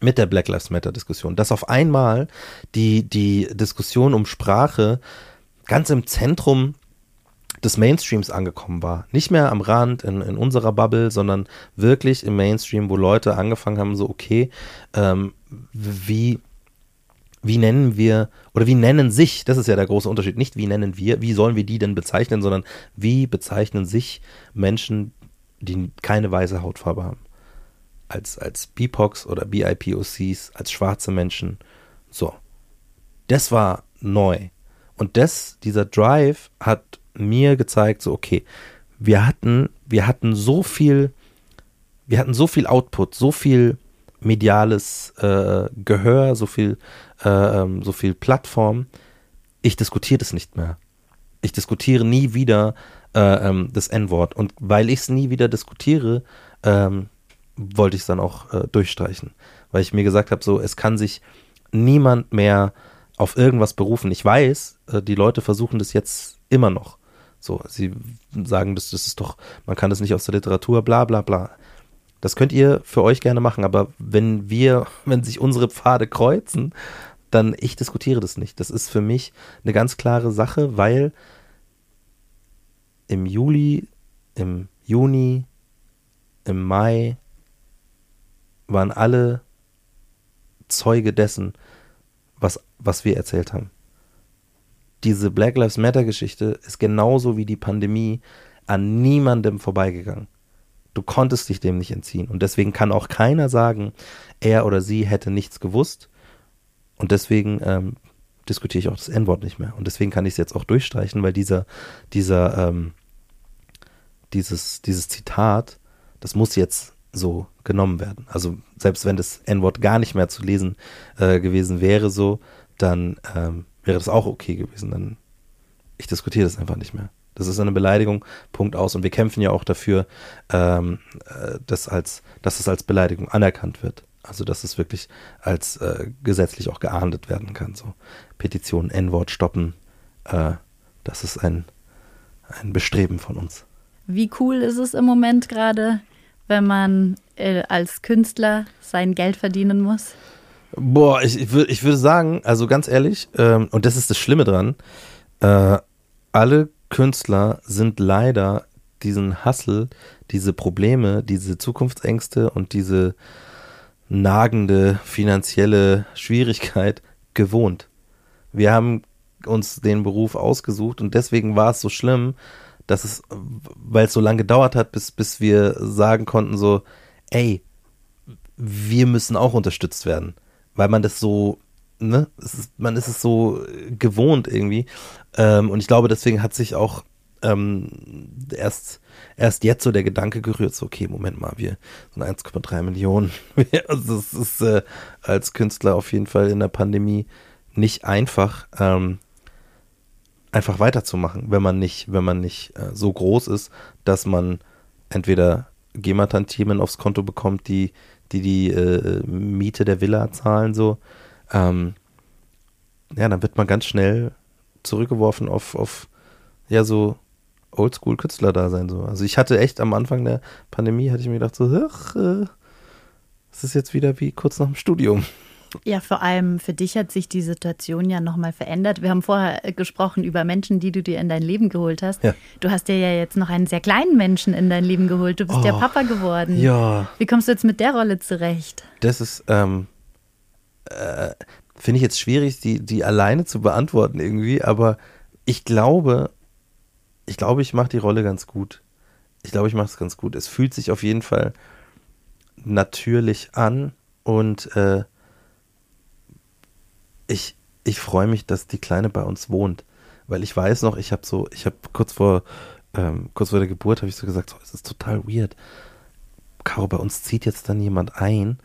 mit der Black Lives Matter Diskussion, dass auf einmal die, die Diskussion um Sprache ganz im Zentrum des Mainstreams angekommen war. Nicht mehr am Rand in, in unserer Bubble, sondern wirklich im Mainstream, wo Leute angefangen haben, so, okay, ähm, wie, wie nennen wir oder wie nennen sich, das ist ja der große Unterschied, nicht wie nennen wir, wie sollen wir die denn bezeichnen, sondern wie bezeichnen sich Menschen, die keine weiße Hautfarbe haben. Als, als BIPOCs oder BIPOCs, als schwarze Menschen. So. Das war neu. Und das, dieser Drive hat mir gezeigt, so okay, wir hatten, wir hatten so viel, wir hatten so viel Output, so viel mediales äh, Gehör, so viel, äh, ähm, so viel Plattform. Ich diskutiere das nicht mehr. Ich diskutiere nie wieder äh, ähm, das N-Wort. Und weil ich es nie wieder diskutiere, ähm, wollte ich es dann auch äh, durchstreichen, weil ich mir gesagt habe, so, es kann sich niemand mehr auf irgendwas berufen. Ich weiß, äh, die Leute versuchen das jetzt immer noch. So, sie sagen, das, das ist doch, man kann das nicht aus der Literatur, bla bla bla. Das könnt ihr für euch gerne machen, aber wenn wir, wenn sich unsere Pfade kreuzen, dann ich diskutiere das nicht. Das ist für mich eine ganz klare Sache, weil im Juli, im Juni, im Mai waren alle Zeuge dessen, was, was wir erzählt haben. Diese Black Lives Matter Geschichte ist genauso wie die Pandemie an niemandem vorbeigegangen. Du konntest dich dem nicht entziehen. Und deswegen kann auch keiner sagen, er oder sie hätte nichts gewusst. Und deswegen ähm, diskutiere ich auch das N-Wort nicht mehr. Und deswegen kann ich es jetzt auch durchstreichen, weil dieser, dieser, ähm, dieses, dieses Zitat, das muss jetzt so genommen werden. Also selbst wenn das N-Wort gar nicht mehr zu lesen äh, gewesen wäre, so, dann ähm, wäre das auch okay gewesen. Dann ich diskutiere das einfach nicht mehr. Das ist eine Beleidigung, Punkt aus. Und wir kämpfen ja auch dafür, ähm, äh, dass, als, dass es als Beleidigung anerkannt wird. Also dass es wirklich als äh, gesetzlich auch geahndet werden kann. So Petition N-Wort stoppen, äh, das ist ein, ein Bestreben von uns. Wie cool ist es im Moment gerade, wenn man äh, als Künstler sein Geld verdienen muss? Boah, ich, ich, würd, ich würde sagen, also ganz ehrlich, ähm, und das ist das Schlimme dran, äh, alle Künstler sind leider diesen Hassel, diese Probleme, diese Zukunftsängste und diese nagende finanzielle Schwierigkeit gewohnt. Wir haben uns den Beruf ausgesucht und deswegen war es so schlimm, dass es, weil es so lange gedauert hat, bis, bis wir sagen konnten, so, ey, wir müssen auch unterstützt werden. Weil man das so, ne, ist, man ist es so gewohnt irgendwie. Ähm, und ich glaube, deswegen hat sich auch ähm, erst, erst jetzt so der Gedanke gerührt, so, okay, Moment mal, wir sind 1,3 Millionen. also es ist äh, als Künstler auf jeden Fall in der Pandemie nicht einfach. Ähm, einfach weiterzumachen, wenn man nicht, wenn man nicht äh, so groß ist, dass man entweder GEMA-Tantiemen aufs Konto bekommt, die die, die äh, Miete der Villa zahlen, so. Ähm, ja, dann wird man ganz schnell zurückgeworfen auf, auf ja, so Oldschool-Künstler da sein. So. Also ich hatte echt am Anfang der Pandemie, hatte ich mir gedacht, so, äh, es ist jetzt wieder wie kurz nach dem Studium. Ja, vor allem für dich hat sich die Situation ja nochmal verändert. Wir haben vorher gesprochen über Menschen, die du dir in dein Leben geholt hast. Ja. Du hast dir ja jetzt noch einen sehr kleinen Menschen in dein Leben geholt. Du bist oh, ja Papa geworden. Ja. Wie kommst du jetzt mit der Rolle zurecht? Das ist, ähm, äh, finde ich jetzt schwierig, die, die alleine zu beantworten irgendwie, aber ich glaube, ich glaube, ich mache die Rolle ganz gut. Ich glaube, ich mache es ganz gut. Es fühlt sich auf jeden Fall natürlich an und äh, ich, ich freue mich, dass die Kleine bei uns wohnt. Weil ich weiß noch, ich habe so, ich habe kurz vor, ähm, kurz vor der Geburt habe ich so gesagt, so, es ist total weird. Caro, bei uns zieht jetzt dann jemand ein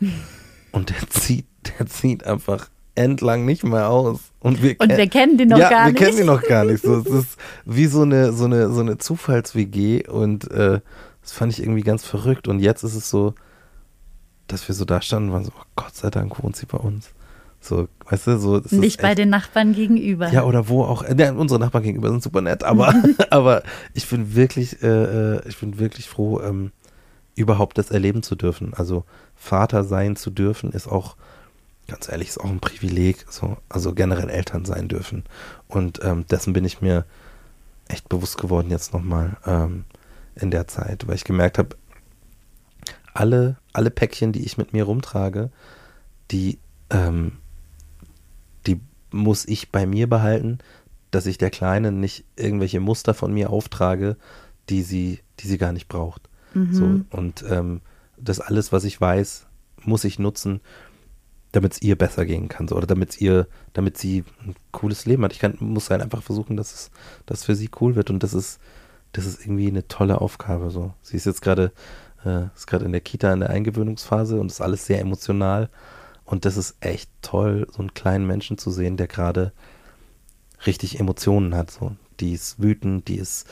und der zieht, der zieht einfach entlang nicht mehr aus. Und wir, und wir kennen den noch ja, gar nicht. wir kennen den noch gar nicht. So, es ist wie so eine, so eine, so eine Zufalls-WG und äh, das fand ich irgendwie ganz verrückt. Und jetzt ist es so, dass wir so da standen und waren so, oh Gott sei Dank wohnt sie bei uns. So, weißt du, so. Nicht bei den Nachbarn gegenüber. Ja, oder wo auch. Ja, unsere Nachbarn gegenüber sind super nett, aber, aber ich bin wirklich, äh, äh, ich bin wirklich froh, ähm, überhaupt das erleben zu dürfen. Also Vater sein zu dürfen, ist auch, ganz ehrlich, ist auch ein Privileg. So, also generell Eltern sein dürfen. Und ähm, dessen bin ich mir echt bewusst geworden jetzt nochmal ähm, in der Zeit, weil ich gemerkt habe, alle, alle Päckchen, die ich mit mir rumtrage, die ähm, muss ich bei mir behalten, dass ich der Kleinen nicht irgendwelche Muster von mir auftrage, die sie, die sie gar nicht braucht. Mhm. So, und ähm, das alles, was ich weiß, muss ich nutzen, damit es ihr besser gehen kann. So, oder damit ihr, damit sie ein cooles Leben hat. Ich kann, muss halt einfach versuchen, dass es dass für sie cool wird. Und das ist, das ist irgendwie eine tolle Aufgabe. So. Sie ist jetzt gerade, äh, ist gerade in der Kita in der Eingewöhnungsphase und ist alles sehr emotional. Und das ist echt toll, so einen kleinen Menschen zu sehen, der gerade richtig Emotionen hat. So. Die ist wütend, die ist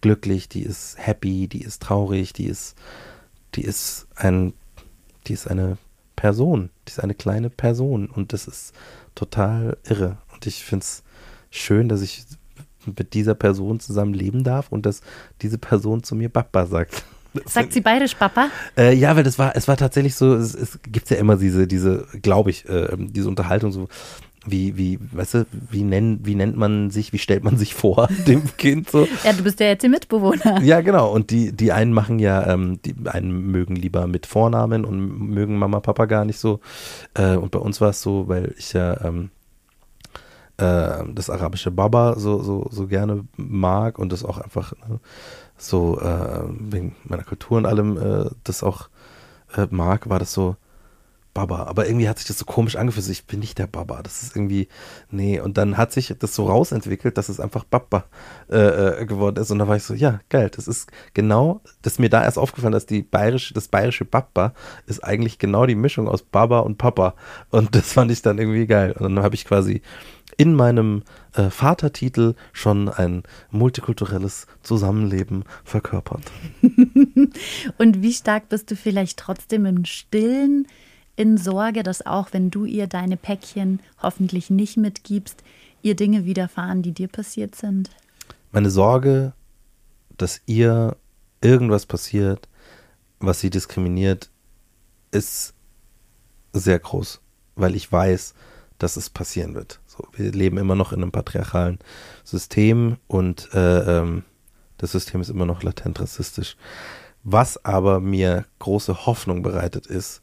glücklich, die ist happy, die ist traurig, die ist, die ist ein, die ist eine Person, die ist eine kleine Person und das ist total irre. Und ich finde es schön, dass ich mit dieser Person zusammen leben darf und dass diese Person zu mir Papa sagt. Sagt sie bayerisch Papa? Äh, ja, weil das war, es war tatsächlich so, es, es gibt ja immer diese, diese, glaube ich, äh, diese Unterhaltung so, wie, wie, weißt du, wie, nenn, wie nennt man sich, wie stellt man sich vor dem Kind so? Ja, du bist ja jetzt der Mitbewohner. Ja, genau. Und die, die einen machen ja, ähm, die einen mögen lieber mit Vornamen und mögen Mama, Papa gar nicht so. Äh, und bei uns war es so, weil ich ja ähm, äh, das arabische Baba so, so, so gerne mag und das auch einfach ne, so äh, wegen meiner Kultur und allem äh, das auch äh, mag, war das so, Baba. Aber irgendwie hat sich das so komisch angefühlt. Ich bin nicht der Baba. Das ist irgendwie, nee. Und dann hat sich das so rausentwickelt, dass es einfach Baba äh, äh, geworden ist. Und da war ich so, ja, geil. Das ist genau, das ist mir da erst aufgefallen, dass die bayerische, das bayerische Baba ist eigentlich genau die Mischung aus Baba und Papa. Und das fand ich dann irgendwie geil. Und dann habe ich quasi in meinem äh, Vatertitel schon ein multikulturelles Zusammenleben verkörpert. und wie stark bist du vielleicht trotzdem im Stillen? in Sorge, dass auch wenn du ihr deine Päckchen hoffentlich nicht mitgibst, ihr Dinge widerfahren, die dir passiert sind? Meine Sorge, dass ihr irgendwas passiert, was sie diskriminiert, ist sehr groß, weil ich weiß, dass es passieren wird. So, wir leben immer noch in einem patriarchalen System und äh, ähm, das System ist immer noch latent rassistisch. Was aber mir große Hoffnung bereitet, ist,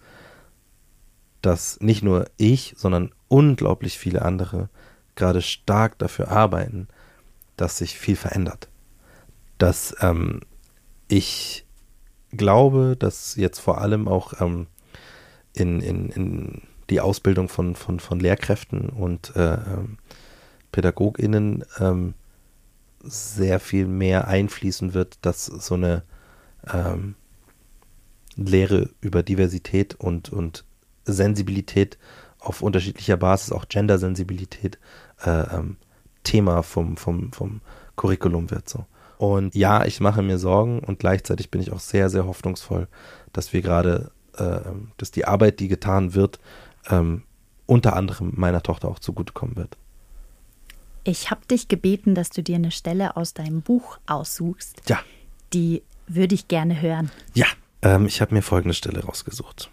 dass nicht nur ich, sondern unglaublich viele andere gerade stark dafür arbeiten, dass sich viel verändert. Dass ähm, ich glaube, dass jetzt vor allem auch ähm, in, in, in die Ausbildung von, von, von Lehrkräften und äh, ähm, PädagogInnen ähm, sehr viel mehr einfließen wird, dass so eine ähm, Lehre über Diversität und, und Sensibilität auf unterschiedlicher Basis, auch Gendersensibilität, äh, ähm, Thema vom, vom, vom Curriculum wird so. Und ja, ich mache mir Sorgen und gleichzeitig bin ich auch sehr, sehr hoffnungsvoll, dass wir gerade, äh, dass die Arbeit, die getan wird, ähm, unter anderem meiner Tochter auch zugutekommen wird. Ich habe dich gebeten, dass du dir eine Stelle aus deinem Buch aussuchst. Ja. Die würde ich gerne hören. Ja, ähm, ich habe mir folgende Stelle rausgesucht.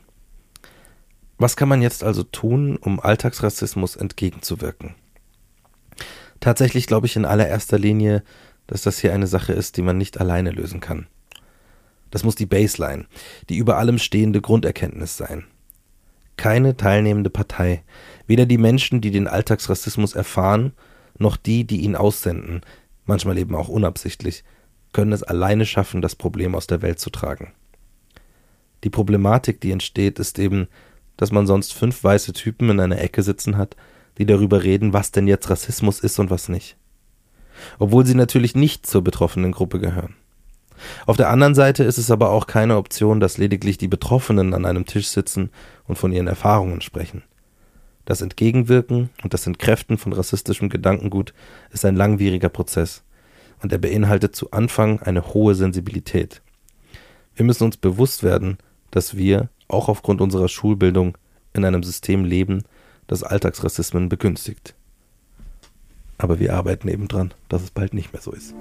Was kann man jetzt also tun, um Alltagsrassismus entgegenzuwirken? Tatsächlich glaube ich in allererster Linie, dass das hier eine Sache ist, die man nicht alleine lösen kann. Das muss die Baseline, die über allem stehende Grunderkenntnis sein. Keine teilnehmende Partei, weder die Menschen, die den Alltagsrassismus erfahren, noch die, die ihn aussenden, manchmal eben auch unabsichtlich, können es alleine schaffen, das Problem aus der Welt zu tragen. Die Problematik, die entsteht, ist eben, dass man sonst fünf weiße Typen in einer Ecke sitzen hat, die darüber reden, was denn jetzt Rassismus ist und was nicht. Obwohl sie natürlich nicht zur betroffenen Gruppe gehören. Auf der anderen Seite ist es aber auch keine Option, dass lediglich die Betroffenen an einem Tisch sitzen und von ihren Erfahrungen sprechen. Das Entgegenwirken und das Entkräften von rassistischem Gedankengut ist ein langwieriger Prozess und er beinhaltet zu Anfang eine hohe Sensibilität. Wir müssen uns bewusst werden, dass wir, auch aufgrund unserer Schulbildung in einem System leben, das Alltagsrassismen begünstigt. Aber wir arbeiten eben dran, dass es bald nicht mehr so ist.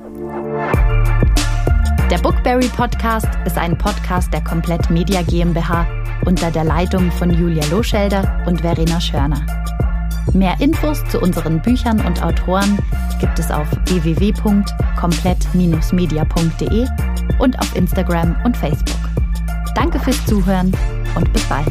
Der Bookberry Podcast ist ein Podcast der Komplett Media GmbH unter der Leitung von Julia Loschelder und Verena Schörner. Mehr Infos zu unseren Büchern und Autoren gibt es auf www.komplett-media.de und auf Instagram und Facebook. Danke fürs Zuhören und bis bald.